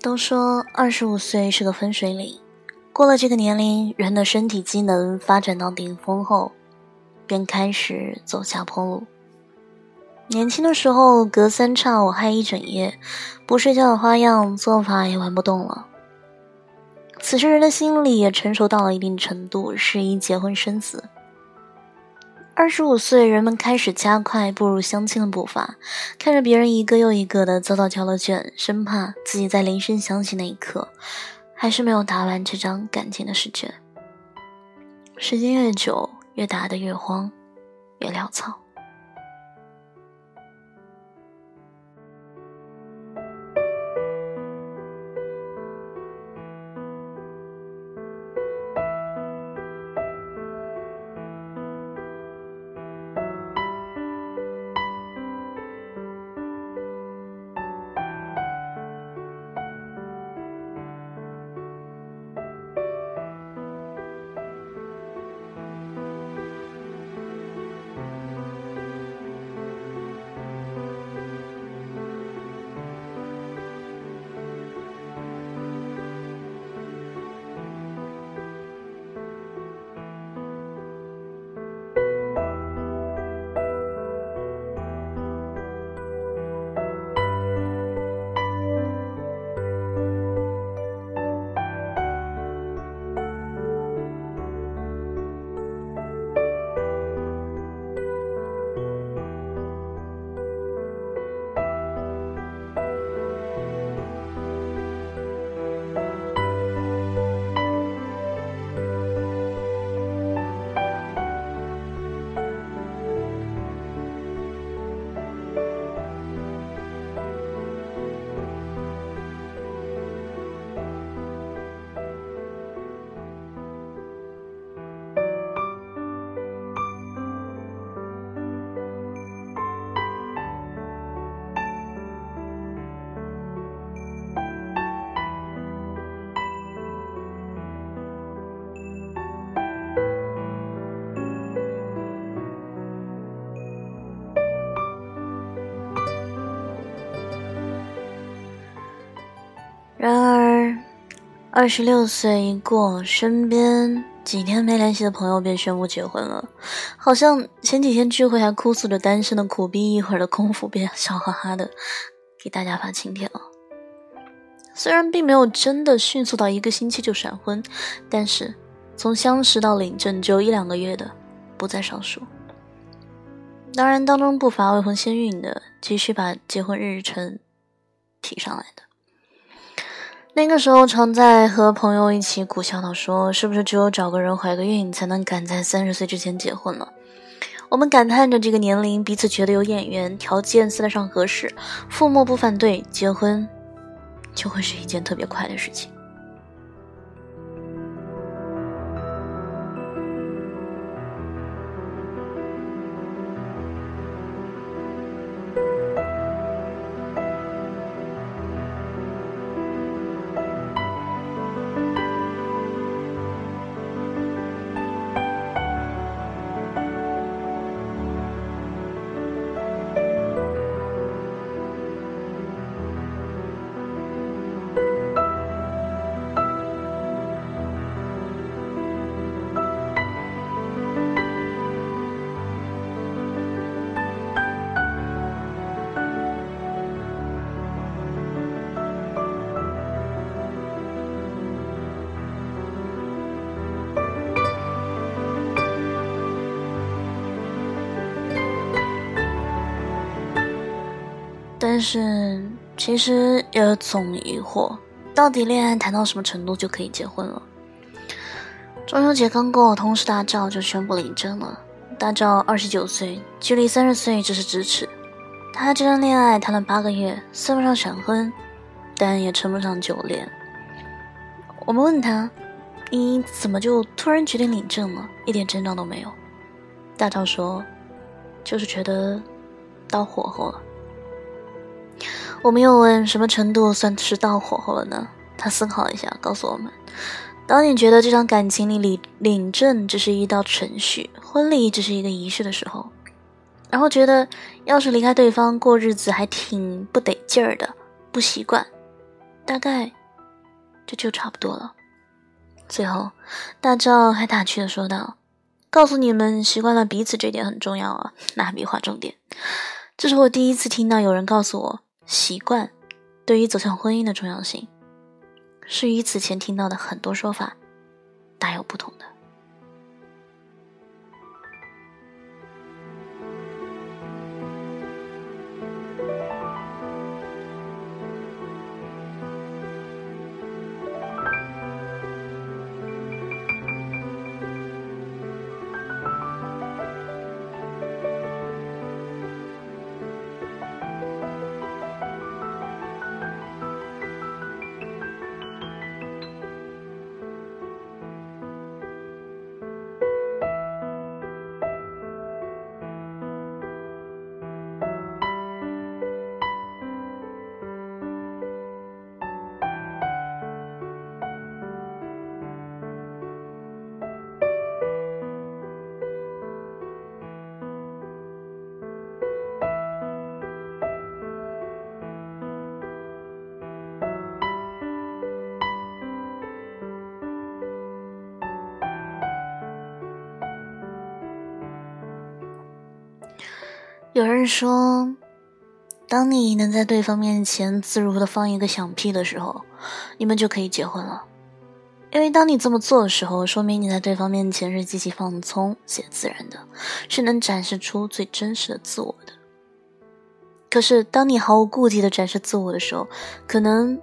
都说二十五岁是个分水岭，过了这个年龄，人的身体机能发展到顶峰后，便开始走下坡路。年轻的时候，隔三差五嗨一整夜，不睡觉的花样做法也玩不动了。此时人的心理也成熟到了一定程度，适宜结婚生子。二十五岁，人们开始加快步入相亲的步伐，看着别人一个又一个的遭到挑了卷，生怕自己在铃声响起那一刻，还是没有答完这张感情的试卷。时间越久，越答得越慌，越潦草。二十六岁一过，身边几天没联系的朋友便宣布结婚了，好像前几天聚会还哭诉着单身的苦逼，一会儿的功夫便笑哈哈的给大家发请帖了。虽然并没有真的迅速到一个星期就闪婚，但是从相识到领证只有一两个月的不在少数。当然，当中不乏未婚先孕的，急需把结婚日程提上来的。那个时候，常在和朋友一起苦笑的：“说是不是只有找个人怀个孕，才能赶在三十岁之前结婚了？”我们感叹着这个年龄，彼此觉得有眼缘，条件算得上合适，父母不反对，结婚就会是一件特别快的事情。但是其实也总疑惑，到底恋爱谈到什么程度就可以结婚了？中秋节刚过，同事大赵就宣布领证了。大赵二十九岁，距离三十岁只是咫尺。他这段恋爱谈了八个月，算不上闪婚，但也称不上久恋。我们问他：“你怎么就突然决定领证了？一点征兆都没有。”大赵说：“就是觉得到火候了。”我们又问什么程度算是到火候了呢？他思考一下，告诉我们：当你觉得这场感情里领领证只是一道程序，婚礼只是一个仪式的时候，然后觉得要是离开对方过日子还挺不得劲儿的，不习惯，大概这就差不多了。最后，大赵还打趣的说道：“告诉你们，习惯了彼此这点很重要啊，拿笔划重点。”这是我第一次听到有人告诉我，习惯对于走向婚姻的重要性，是与此前听到的很多说法大有不同的。有人说，当你能在对方面前自如的放一个响屁的时候，你们就可以结婚了。因为当你这么做的时候，说明你在对方面前是极其放松且自然的，是能展示出最真实的自我的。可是，当你毫无顾忌的展示自我的时候，可能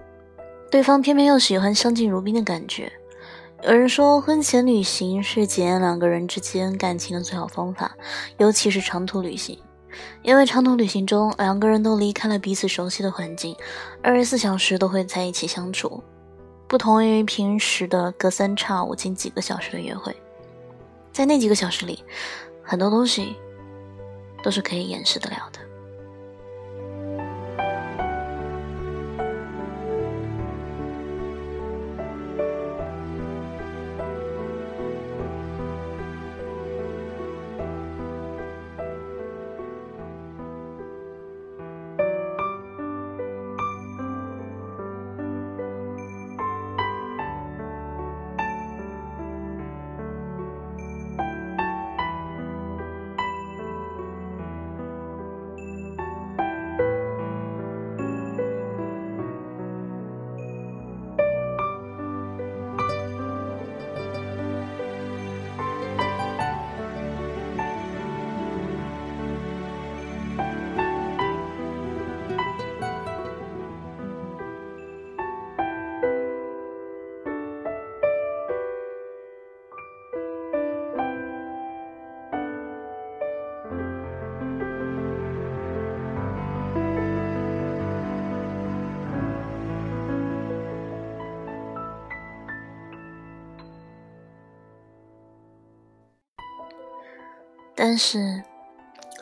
对方偏偏又喜欢相敬如宾的感觉。有人说，婚前旅行是检验两个人之间感情的最好方法，尤其是长途旅行。因为长途旅行中，两个人都离开了彼此熟悉的环境，二十四小时都会在一起相处，不同于平时的隔三差五近几个小时的约会。在那几个小时里，很多东西都是可以掩饰得了的。但是，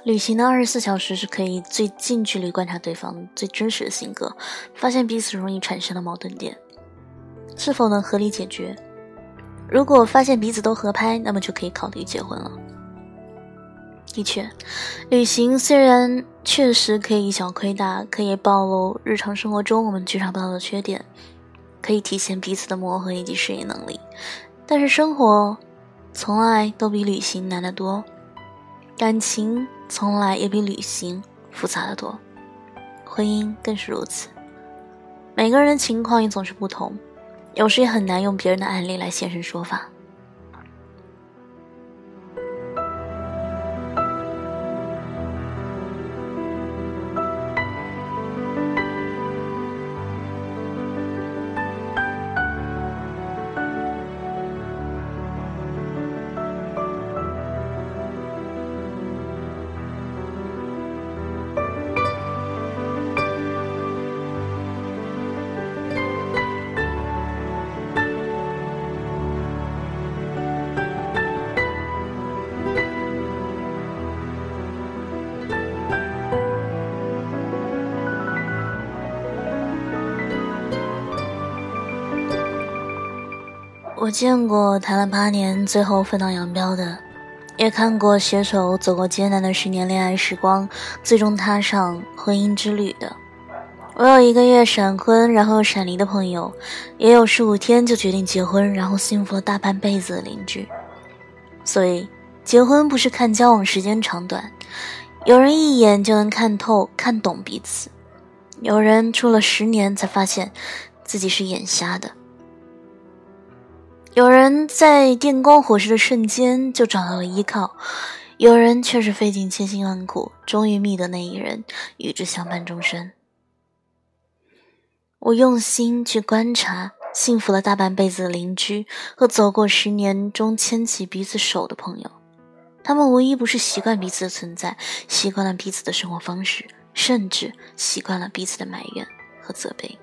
旅行的二十四小时是可以最近距离观察对方最真实的性格，发现彼此容易产生的矛盾点，是否能合理解决。如果发现彼此都合拍，那么就可以考虑结婚了。的确，旅行虽然确实可以以小亏大，可以暴露日常生活中我们觉察不到的缺点，可以体现彼此的磨合以及适应能力，但是生活从来都比旅行难得多。感情从来也比旅行复杂的多，婚姻更是如此。每个人的情况也总是不同，有时也很难用别人的案例来现身说法。我见过谈了八年最后分道扬镳的，也看过携手走过艰难的十年恋爱时光，最终踏上婚姻之旅的。我有一个月闪婚然后闪离的朋友，也有十五天就决定结婚然后幸福了大半辈子的邻居。所以，结婚不是看交往时间长短，有人一眼就能看透、看懂彼此，有人处了十年才发现自己是眼瞎的，有人在电光火石的瞬间就找到了依靠，有人却是费尽千辛万苦，终于觅得那一人，与之相伴终身。我用心去观察幸福了大半辈子的邻居和走过十年中牵起彼此手的朋友，他们无一不是习惯彼此的存在，习惯了彼此的生活方式，甚至习惯了彼此的埋怨和责备。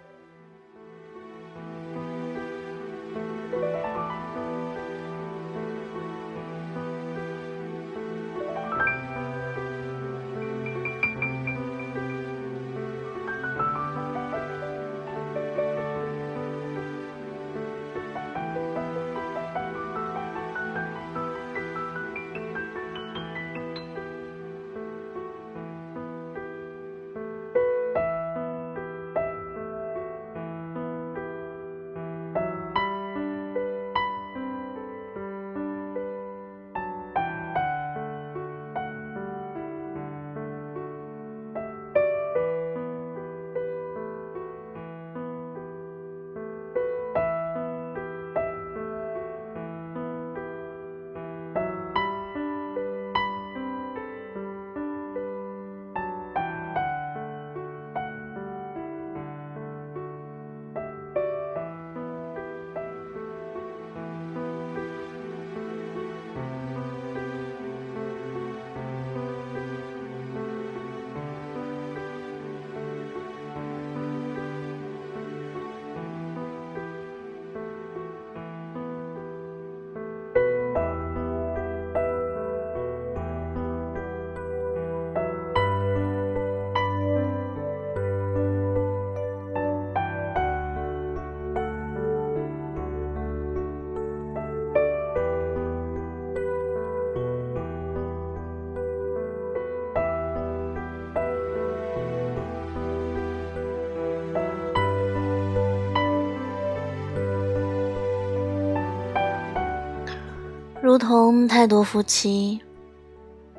如同太多夫妻，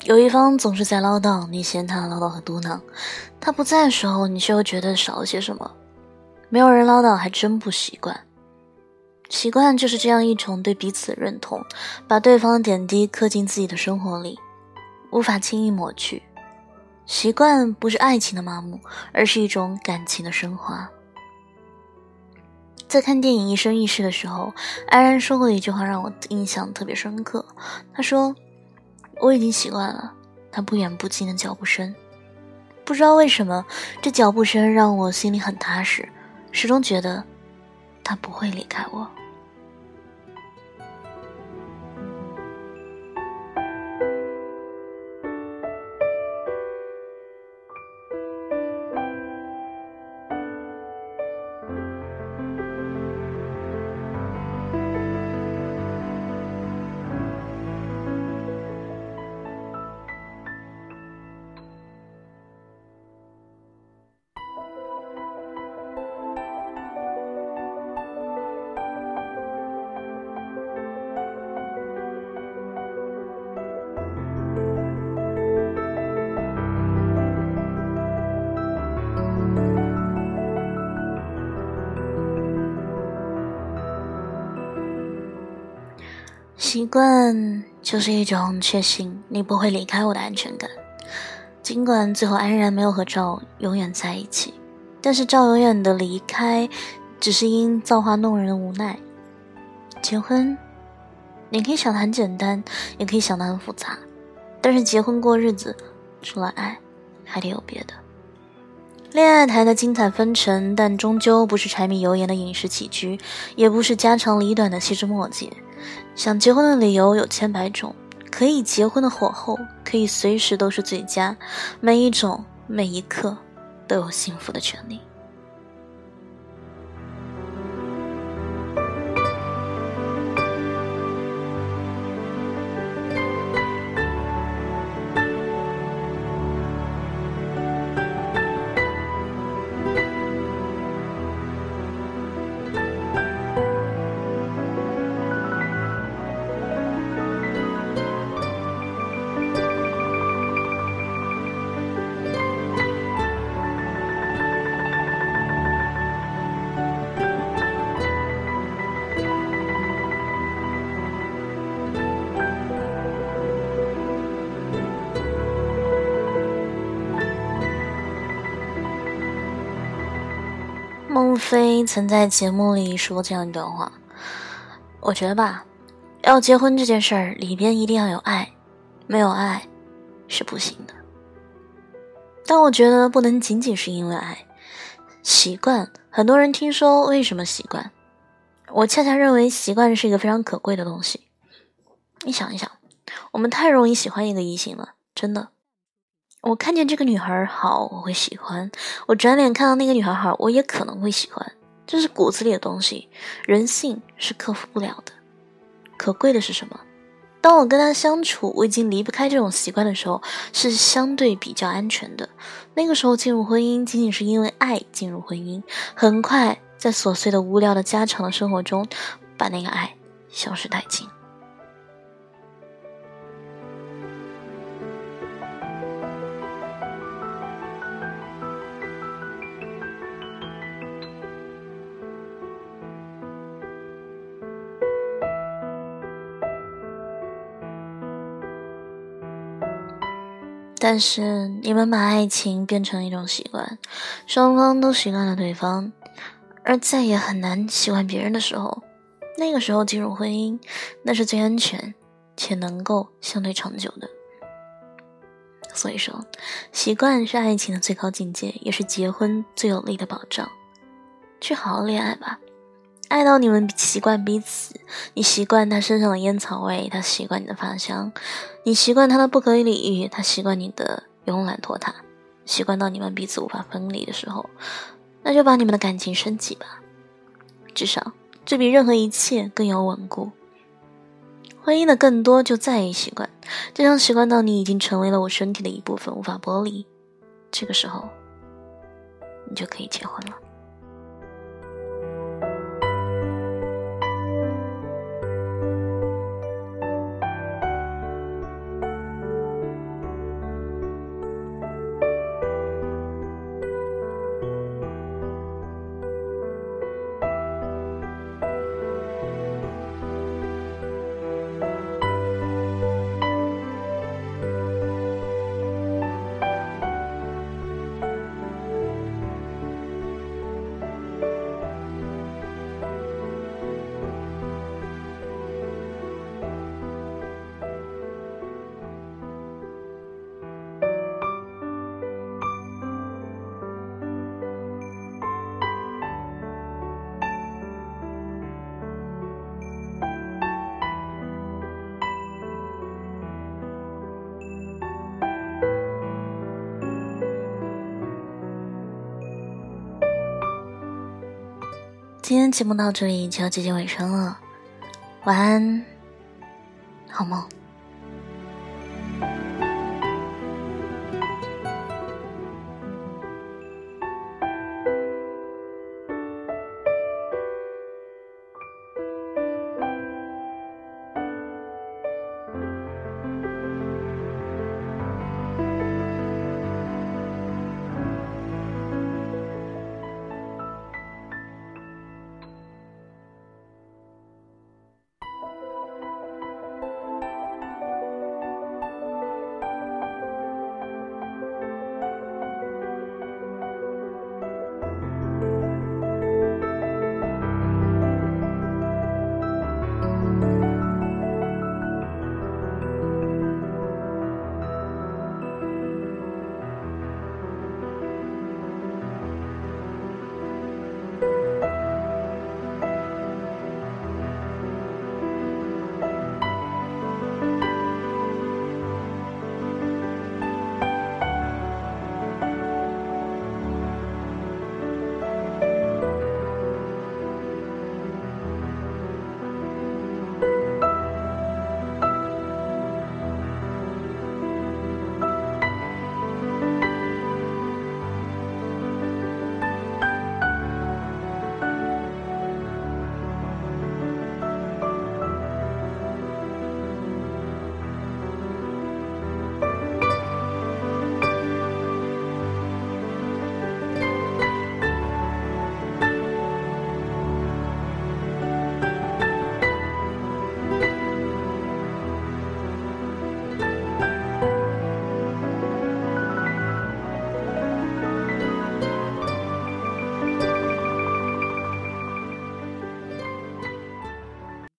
有一方总是在唠叨，你嫌他唠叨和嘟囔；他不在的时候，你却又觉得少了些什么。没有人唠叨，还真不习惯。习惯就是这样一种对彼此的认同，把对方的点滴刻进自己的生活里，无法轻易抹去。习惯不是爱情的麻木，而是一种感情的升华。在看电影《一生一世》的时候，安然说过一句话让我印象特别深刻。他说：“我已经习惯了他不远不近的脚步声，不知道为什么，这脚步声让我心里很踏实，始终觉得他不会离开我。”习惯就是一种确信你不会离开我的安全感。尽管最后安然没有和赵永远在一起，但是赵永远的离开只是因造化弄人的无奈。结婚，你可以想的很简单，也可以想的很复杂，但是结婚过日子，除了爱，还得有别的。恋爱谈的精彩纷呈，但终究不是柴米油盐的饮食起居，也不是家长里短的细枝末节。想结婚的理由有千百种，可以结婚的火候可以随时都是最佳，每一种每一刻都有幸福的权利。孟非曾在节目里说过这样一段话，我觉得吧，要结婚这件事儿里边一定要有爱，没有爱是不行的。但我觉得不能仅仅是因为爱，习惯。很多人听说为什么习惯，我恰恰认为习惯是一个非常可贵的东西。你想一想，我们太容易喜欢一个异性了，真的。我看见这个女孩好，我会喜欢；我转脸看到那个女孩好，我也可能会喜欢。这是骨子里的东西，人性是克服不了的。可贵的是什么？当我跟他相处，我已经离不开这种习惯的时候，是相对比较安全的。那个时候进入婚姻，仅仅是因为爱进入婚姻，很快在琐碎的、无聊的、家常的生活中，把那个爱消失殆尽。但是你们把爱情变成一种习惯，双方都习惯了对方，而再也很难习惯别人的时候，那个时候进入婚姻，那是最安全且能够相对长久的。所以说，习惯是爱情的最高境界，也是结婚最有力的保障。去好好恋爱吧。爱到你们习惯彼此，你习惯他身上的烟草味，他习惯你的发香，你习惯他的不可理喻，他习惯你的慵懒拖沓，习惯到你们彼此无法分离的时候，那就把你们的感情升级吧，至少这比任何一切更有稳固。婚姻的更多就在于习惯，就像习惯到你已经成为了我身体的一部分，无法剥离，这个时候，你就可以结婚了。今天节目到这里就要接近尾声了，晚安，好梦。